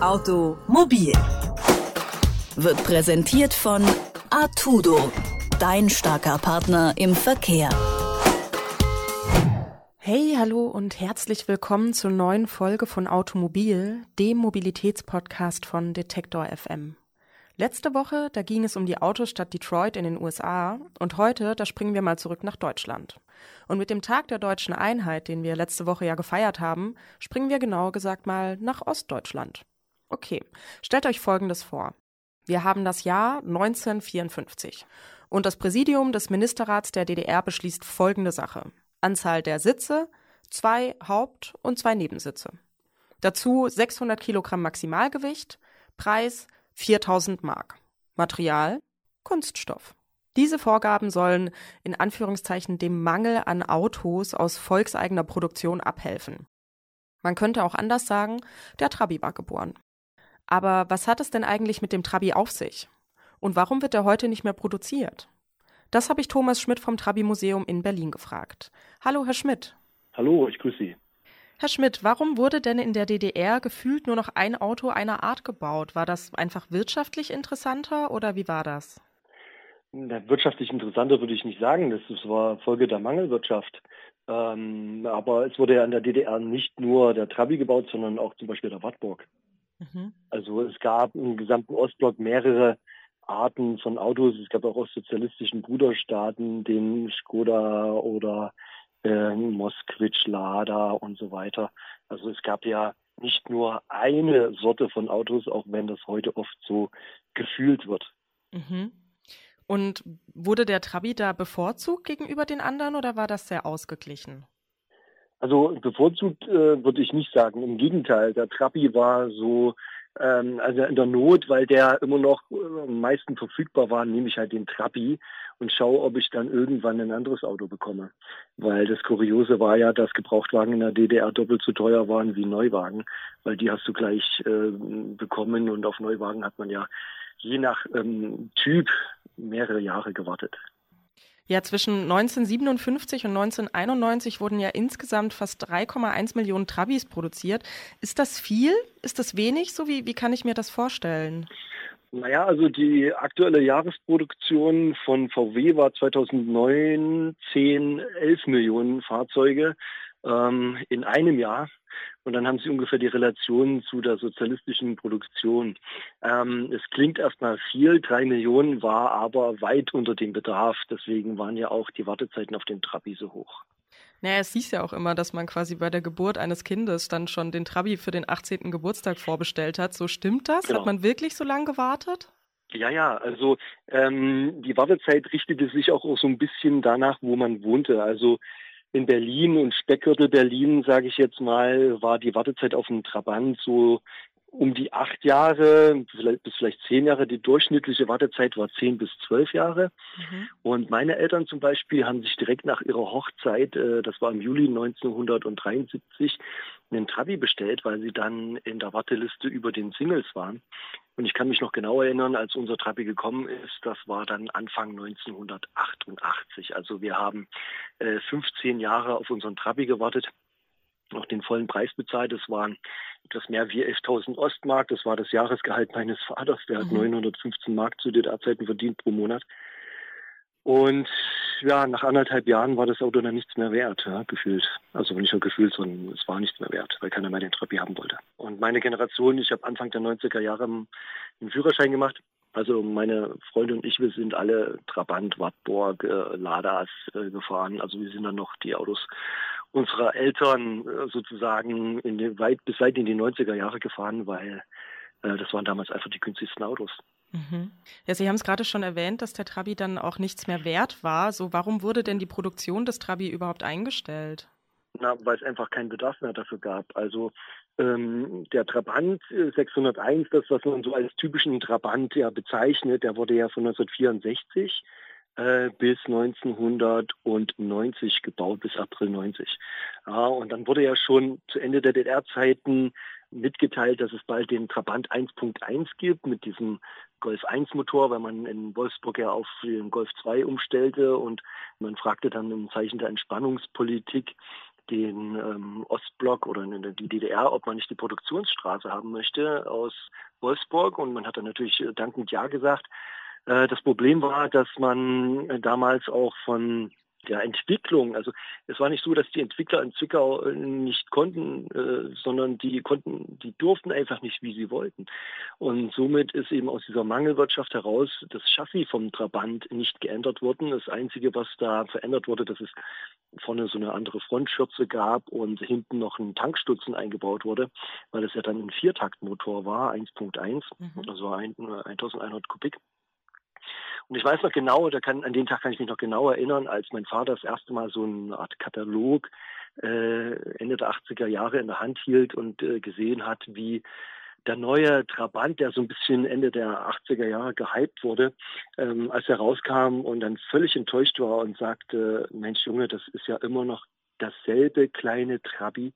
Automobil wird präsentiert von Artudo, dein starker Partner im Verkehr. Hey, hallo und herzlich willkommen zur neuen Folge von Automobil, dem Mobilitätspodcast von Detektor FM. Letzte Woche, da ging es um die Autostadt Detroit in den USA und heute, da springen wir mal zurück nach Deutschland. Und mit dem Tag der deutschen Einheit, den wir letzte Woche ja gefeiert haben, springen wir genauer gesagt mal nach Ostdeutschland. Okay, stellt euch Folgendes vor. Wir haben das Jahr 1954 und das Präsidium des Ministerrats der DDR beschließt folgende Sache. Anzahl der Sitze, zwei Haupt- und zwei Nebensitze. Dazu 600 Kilogramm Maximalgewicht, Preis 4000 Mark. Material Kunststoff. Diese Vorgaben sollen in Anführungszeichen dem Mangel an Autos aus volkseigener Produktion abhelfen. Man könnte auch anders sagen, der Trabi war geboren. Aber was hat es denn eigentlich mit dem Trabi auf sich? Und warum wird er heute nicht mehr produziert? Das habe ich Thomas Schmidt vom Trabi Museum in Berlin gefragt. Hallo, Herr Schmidt. Hallo, ich grüße Sie. Herr Schmidt, warum wurde denn in der DDR gefühlt nur noch ein Auto einer Art gebaut? War das einfach wirtschaftlich interessanter oder wie war das? Na, wirtschaftlich interessanter würde ich nicht sagen. Das, war Folge der Mangelwirtschaft. Ähm, aber es wurde ja in der DDR nicht nur der Trabi gebaut, sondern auch zum Beispiel der Wartburg. Mhm. Also es gab im gesamten Ostblock mehrere Arten von Autos. Es gab auch aus sozialistischen Bruderstaaten den Skoda oder äh, Moskvich, Lada und so weiter. Also es gab ja nicht nur eine Sorte von Autos, auch wenn das heute oft so gefühlt wird. Mhm. Und wurde der Trabi da bevorzugt gegenüber den anderen oder war das sehr ausgeglichen? Also bevorzugt äh, würde ich nicht sagen. Im Gegenteil, der Trabi war so, ähm, also in der Not, weil der immer noch äh, am meisten verfügbar war, nehme ich halt den Trabi und schaue, ob ich dann irgendwann ein anderes Auto bekomme. Weil das Kuriose war ja, dass Gebrauchtwagen in der DDR doppelt so teuer waren wie Neuwagen, weil die hast du gleich äh, bekommen und auf Neuwagen hat man ja je nach ähm, Typ mehrere Jahre gewartet. Ja, zwischen 1957 und 1991 wurden ja insgesamt fast 3,1 Millionen Trabis produziert. Ist das viel? Ist das wenig? So wie, wie kann ich mir das vorstellen? Naja, also die aktuelle Jahresproduktion von VW war 2009 10, 11 Millionen Fahrzeuge ähm, in einem Jahr. Und dann haben Sie ungefähr die Relation zu der sozialistischen Produktion. Ähm, es klingt erstmal viel, drei Millionen war aber weit unter dem Bedarf. Deswegen waren ja auch die Wartezeiten auf den Trabi so hoch. Naja, es hieß ja auch immer, dass man quasi bei der Geburt eines Kindes dann schon den Trabi für den 18. Geburtstag vorbestellt hat. So stimmt das? Genau. Hat man wirklich so lange gewartet? Ja, ja, also ähm, die Wartezeit richtete sich auch so ein bisschen danach, wo man wohnte. Also in Berlin und Speckgürtel Berlin, sage ich jetzt mal, war die Wartezeit auf einen Trabant so um die acht Jahre vielleicht, bis vielleicht zehn Jahre. Die durchschnittliche Wartezeit war zehn bis zwölf Jahre. Mhm. Und meine Eltern zum Beispiel haben sich direkt nach ihrer Hochzeit, äh, das war im Juli 1973, einen Trabi bestellt, weil sie dann in der Warteliste über den Singles waren. Und ich kann mich noch genau erinnern, als unser Trabi gekommen ist, das war dann Anfang 1988. Also wir haben äh, 15 Jahre auf unseren Trabi gewartet, noch den vollen Preis bezahlt. Das waren etwas mehr wie 11.000 Ostmark. Das war das Jahresgehalt meines Vaters. Der mhm. hat 915 Mark zu DDR-Zeiten verdient pro Monat. Und ja, nach anderthalb Jahren war das Auto dann nichts mehr wert, ja, gefühlt. Also nicht nur gefühlt, sondern es war nichts mehr wert, weil keiner mehr den Trabi haben wollte. Und meine Generation, ich habe Anfang der 90er Jahre einen Führerschein gemacht. Also meine Freunde und ich, wir sind alle Trabant, Wartburg, äh, Ladas äh, gefahren. Also wir sind dann noch die Autos unserer Eltern äh, sozusagen in den, weit bis weit in die 90er Jahre gefahren, weil äh, das waren damals einfach die günstigsten Autos. Mhm. Ja, Sie haben es gerade schon erwähnt, dass der Trabi dann auch nichts mehr wert war. So, warum wurde denn die Produktion des Trabi überhaupt eingestellt? Na, weil es einfach keinen Bedarf mehr dafür gab. Also ähm, der Trabant 601, äh, das was man so als typischen Trabant ja bezeichnet, der wurde ja von 1964 äh, bis 1990 gebaut, bis April 90. Ja, und dann wurde ja schon zu Ende der DDR-Zeiten mitgeteilt, dass es bald den Trabant 1.1 gibt mit diesem Golf 1 Motor, weil man in Wolfsburg ja auf den Golf 2 umstellte und man fragte dann im Zeichen der Entspannungspolitik den ähm, Ostblock oder die DDR, ob man nicht die Produktionsstraße haben möchte aus Wolfsburg. Und man hat dann natürlich dankend Ja gesagt. Äh, das Problem war, dass man damals auch von der Entwicklung. Also es war nicht so, dass die Entwickler in Zwickau äh, nicht konnten, äh, sondern die konnten, die durften einfach nicht, wie sie wollten. Und somit ist eben aus dieser Mangelwirtschaft heraus das Chassis vom Trabant nicht geändert worden. Das Einzige, was da verändert wurde, dass es vorne so eine andere Frontschürze gab und hinten noch ein Tankstutzen eingebaut wurde, weil es ja dann ein Viertaktmotor war, 1.1, mhm. war 1100 Kubik. Und ich weiß noch genau, da kann, an den Tag kann ich mich noch genau erinnern, als mein Vater das erste Mal so eine Art Katalog äh, Ende der 80er Jahre in der Hand hielt und äh, gesehen hat, wie der neue Trabant, der so ein bisschen Ende der 80er Jahre gehypt wurde, ähm, als er rauskam und dann völlig enttäuscht war und sagte, Mensch Junge, das ist ja immer noch dasselbe kleine Trabi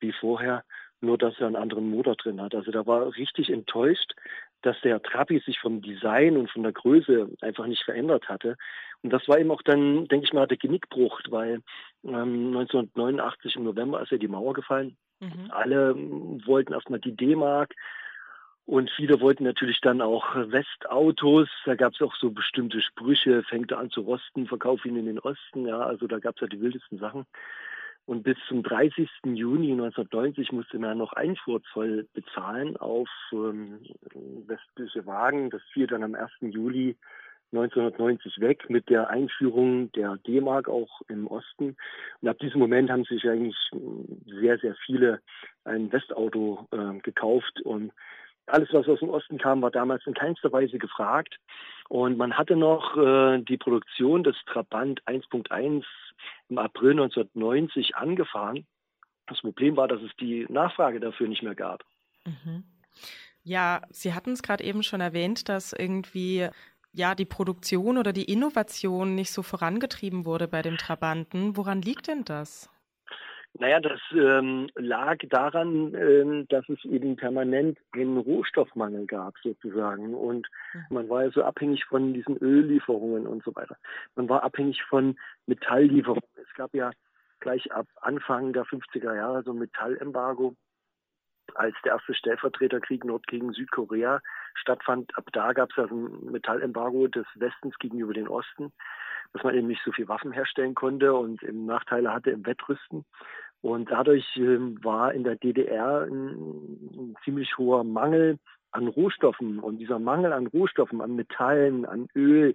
wie vorher, nur dass er einen anderen Motor drin hat. Also da war richtig enttäuscht, dass der Trabi sich vom Design und von der Größe einfach nicht verändert hatte. Und das war eben auch dann, denke ich mal, der Genickbruch, weil ähm, 1989 im November ist ja die Mauer gefallen. Mhm. Alle ähm, wollten erstmal die D-Mark. Und viele wollten natürlich dann auch Westautos. Da gab es auch so bestimmte Sprüche, fängt er an zu rosten, verkauf ihn in den Osten. Ja, also da gab es ja die wildesten Sachen. Und bis zum 30. Juni 1990 musste man noch Einfuhrzoll bezahlen auf ähm, westliche Wagen. Das fiel dann am 1. Juli 1990 weg mit der Einführung der D-Mark auch im Osten. Und ab diesem Moment haben sich eigentlich sehr, sehr viele ein Westauto äh, gekauft und alles, was aus dem Osten kam, war damals in keinster Weise gefragt. Und man hatte noch äh, die Produktion des Trabant 1.1 im April 1990 angefahren. Das Problem war, dass es die Nachfrage dafür nicht mehr gab. Mhm. Ja, Sie hatten es gerade eben schon erwähnt, dass irgendwie ja die Produktion oder die Innovation nicht so vorangetrieben wurde bei dem Trabanten. Woran liegt denn das? Naja, das ähm, lag daran, ähm, dass es eben permanent einen Rohstoffmangel gab sozusagen. Und mhm. man war ja so abhängig von diesen Öllieferungen und so weiter. Man war abhängig von Metalllieferungen. Es gab ja gleich ab Anfang der 50er Jahre so ein Metallembargo. Als der erste Stellvertreterkrieg Nord gegen Südkorea stattfand, ab da gab es ja ein Metallembargo des Westens gegenüber den Osten dass man eben nicht so viel Waffen herstellen konnte und eben Nachteile hatte im Wettrüsten. Und dadurch ähm, war in der DDR ein, ein ziemlich hoher Mangel an Rohstoffen. Und dieser Mangel an Rohstoffen, an Metallen, an Öl,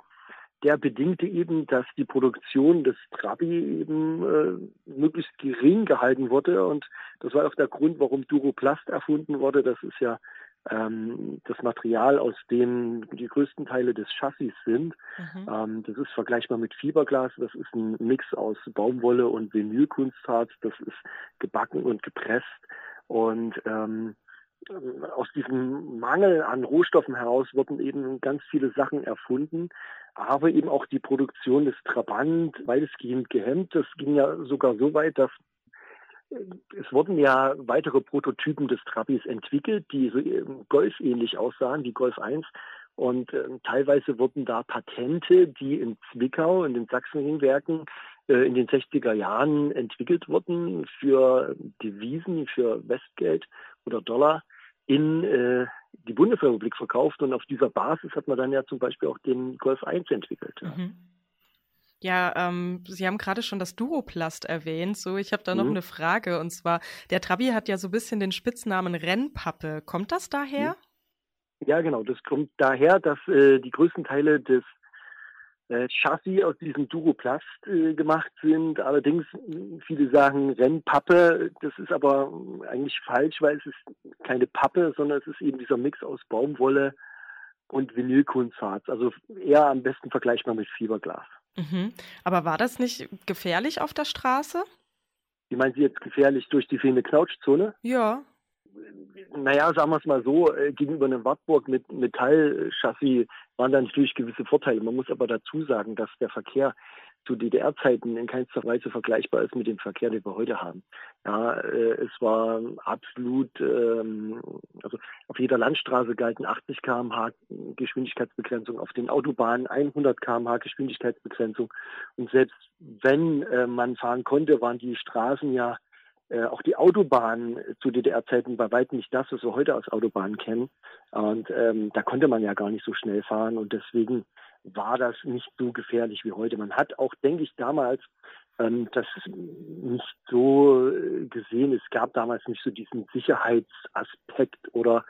der bedingte eben, dass die Produktion des Trabi eben äh, möglichst gering gehalten wurde. Und das war auch der Grund, warum Duroplast erfunden wurde. Das ist ja ähm, das Material, aus dem die größten Teile des Chassis sind. Mhm. Ähm, das ist vergleichbar mit Fiberglas. Das ist ein Mix aus Baumwolle und Vinylkunstharz. Das ist gebacken und gepresst. Und ähm, aus diesem Mangel an Rohstoffen heraus wurden eben ganz viele Sachen erfunden, aber eben auch die Produktion des Trabant weitestgehend gehemmt. Das ging ja sogar so weit, dass es wurden ja weitere Prototypen des Trabis entwickelt, die so Golf-ähnlich aussahen, wie Golf 1. Und äh, teilweise wurden da Patente, die in Zwickau, in den Sachsenringwerken äh, in den 60er Jahren entwickelt wurden für Devisen, für Westgeld oder Dollar, in äh, die Bundesrepublik verkauft. Und auf dieser Basis hat man dann ja zum Beispiel auch den Golf 1 entwickelt. Mhm. Ja, ähm, Sie haben gerade schon das Duroplast erwähnt. So, ich habe da noch mhm. eine Frage. Und zwar, der Trabi hat ja so ein bisschen den Spitznamen Rennpappe. Kommt das daher? Mhm. Ja, genau. Das kommt daher, dass äh, die größten Teile des äh, Chassis aus diesem Duroplast äh, gemacht sind. Allerdings, viele sagen Rennpappe. Das ist aber eigentlich falsch, weil es ist keine Pappe, sondern es ist eben dieser Mix aus Baumwolle und Vinylkunstharz. Also eher am besten vergleichbar mit Fiberglas. Mhm. Aber war das nicht gefährlich auf der Straße? Wie meinen Sie jetzt gefährlich durch die fehlende Knautschzone? Ja. Naja, sagen wir es mal so, äh, gegenüber einem Wartburg mit Metallchassis waren da natürlich gewisse Vorteile. Man muss aber dazu sagen, dass der Verkehr zu DDR-Zeiten in keinster Weise vergleichbar ist mit dem Verkehr, den wir heute haben. Ja, äh, es war absolut, ähm, also auf jeder Landstraße galten 80 km/h Geschwindigkeitsbegrenzung, auf den Autobahnen 100 km/h Geschwindigkeitsbegrenzung. Und selbst wenn äh, man fahren konnte, waren die Straßen ja äh, auch die Autobahnen zu DDR-Zeiten bei weitem nicht das, was wir heute als Autobahnen kennen. Und ähm, da konnte man ja gar nicht so schnell fahren und deswegen war das nicht so gefährlich wie heute. Man hat auch, denke ich, damals ähm, das nicht so äh, gesehen. Es gab damals nicht so diesen Sicherheitsaspekt oder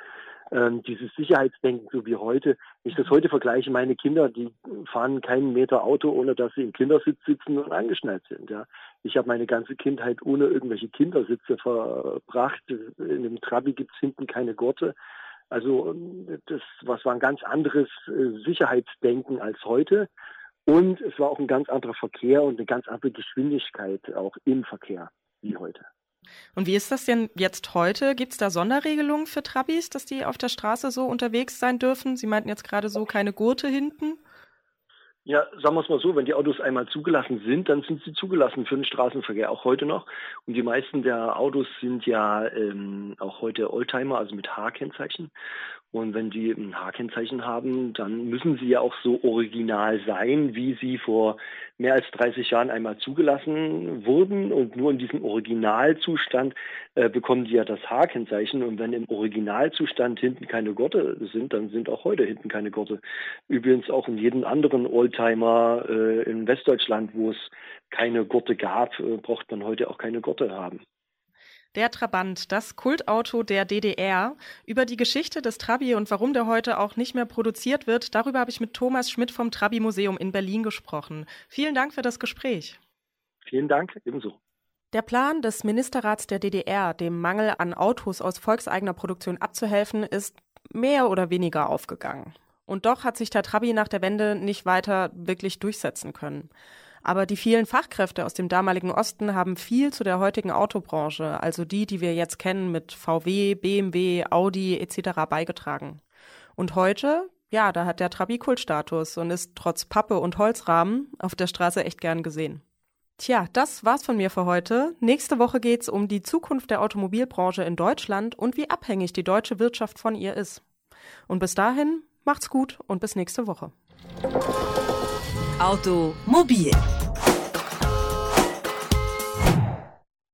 ähm, dieses Sicherheitsdenken so wie heute. Wenn ich das heute vergleiche, meine Kinder, die fahren keinen Meter Auto, ohne dass sie im Kindersitz sitzen und angeschnallt sind. Ja. Ich habe meine ganze Kindheit ohne irgendwelche Kindersitze verbracht. In dem Trabi gibt es hinten keine Gurte. Also das was war ein ganz anderes äh, Sicherheitsdenken als heute. Und es war auch ein ganz anderer Verkehr und eine ganz andere Geschwindigkeit auch im Verkehr wie heute. Und wie ist das denn jetzt heute? Gibt es da Sonderregelungen für Trabis, dass die auf der Straße so unterwegs sein dürfen? Sie meinten jetzt gerade so keine Gurte hinten. Ja, sagen wir es mal so, wenn die Autos einmal zugelassen sind, dann sind sie zugelassen für den Straßenverkehr, auch heute noch. Und die meisten der Autos sind ja ähm, auch heute Oldtimer, also mit H-Kennzeichen. Und wenn die ein H-Kennzeichen haben, dann müssen sie ja auch so original sein, wie sie vor mehr als 30 Jahren einmal zugelassen wurden. Und nur in diesem Originalzustand äh, bekommen die ja das H-Kennzeichen. Und wenn im Originalzustand hinten keine Gurte sind, dann sind auch heute hinten keine Gurte. Übrigens auch in jedem anderen Oldtimer äh, in Westdeutschland, wo es keine Gurte gab, äh, braucht man heute auch keine Gurte haben. Der Trabant, das Kultauto der DDR. Über die Geschichte des Trabi und warum der heute auch nicht mehr produziert wird, darüber habe ich mit Thomas Schmidt vom Trabi Museum in Berlin gesprochen. Vielen Dank für das Gespräch. Vielen Dank, ebenso. Der Plan des Ministerrats der DDR, dem Mangel an Autos aus volkseigener Produktion abzuhelfen, ist mehr oder weniger aufgegangen. Und doch hat sich der Trabi nach der Wende nicht weiter wirklich durchsetzen können. Aber die vielen Fachkräfte aus dem damaligen Osten haben viel zu der heutigen Autobranche, also die, die wir jetzt kennen mit VW, BMW, Audi etc. beigetragen. Und heute, ja, da hat der Trabi Kultstatus und ist trotz Pappe und Holzrahmen auf der Straße echt gern gesehen. Tja, das war's von mir für heute. Nächste Woche geht's um die Zukunft der Automobilbranche in Deutschland und wie abhängig die deutsche Wirtschaft von ihr ist. Und bis dahin, macht's gut und bis nächste Woche. Automobil